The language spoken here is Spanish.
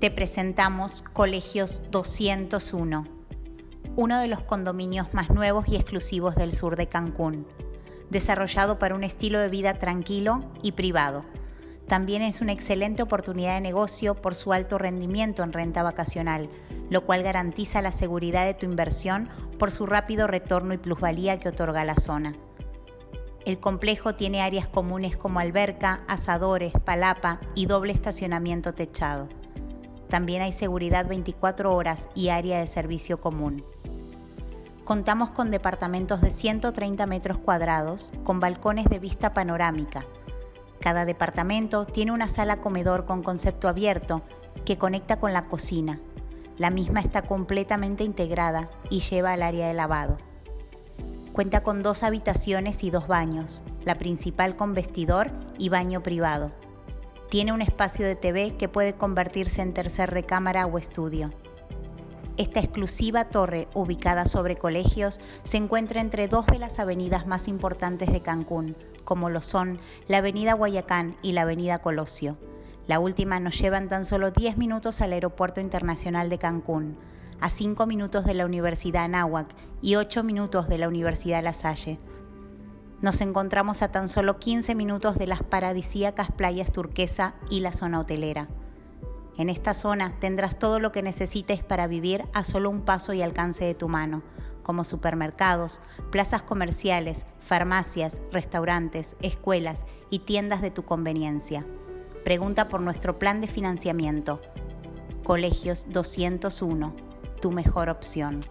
te presentamos Colegios 201, uno de los condominios más nuevos y exclusivos del sur de Cancún, desarrollado para un estilo de vida tranquilo y privado. También es una excelente oportunidad de negocio por su alto rendimiento en renta vacacional, lo cual garantiza la seguridad de tu inversión por su rápido retorno y plusvalía que otorga la zona. El complejo tiene áreas comunes como alberca, asadores, palapa y doble estacionamiento techado. También hay seguridad 24 horas y área de servicio común. Contamos con departamentos de 130 metros cuadrados con balcones de vista panorámica. Cada departamento tiene una sala comedor con concepto abierto que conecta con la cocina. La misma está completamente integrada y lleva al área de lavado. Cuenta con dos habitaciones y dos baños, la principal con vestidor y baño privado. Tiene un espacio de TV que puede convertirse en tercer recámara o estudio. Esta exclusiva torre, ubicada sobre colegios, se encuentra entre dos de las avenidas más importantes de Cancún, como lo son la Avenida Guayacán y la Avenida Colosio. La última nos lleva en tan solo 10 minutos al Aeropuerto Internacional de Cancún, a 5 minutos de la Universidad Anáhuac y 8 minutos de la Universidad La Salle. Nos encontramos a tan solo 15 minutos de las paradisíacas playas turquesa y la zona hotelera. En esta zona tendrás todo lo que necesites para vivir a solo un paso y alcance de tu mano, como supermercados, plazas comerciales, farmacias, restaurantes, escuelas y tiendas de tu conveniencia. Pregunta por nuestro plan de financiamiento. Colegios 201, tu mejor opción.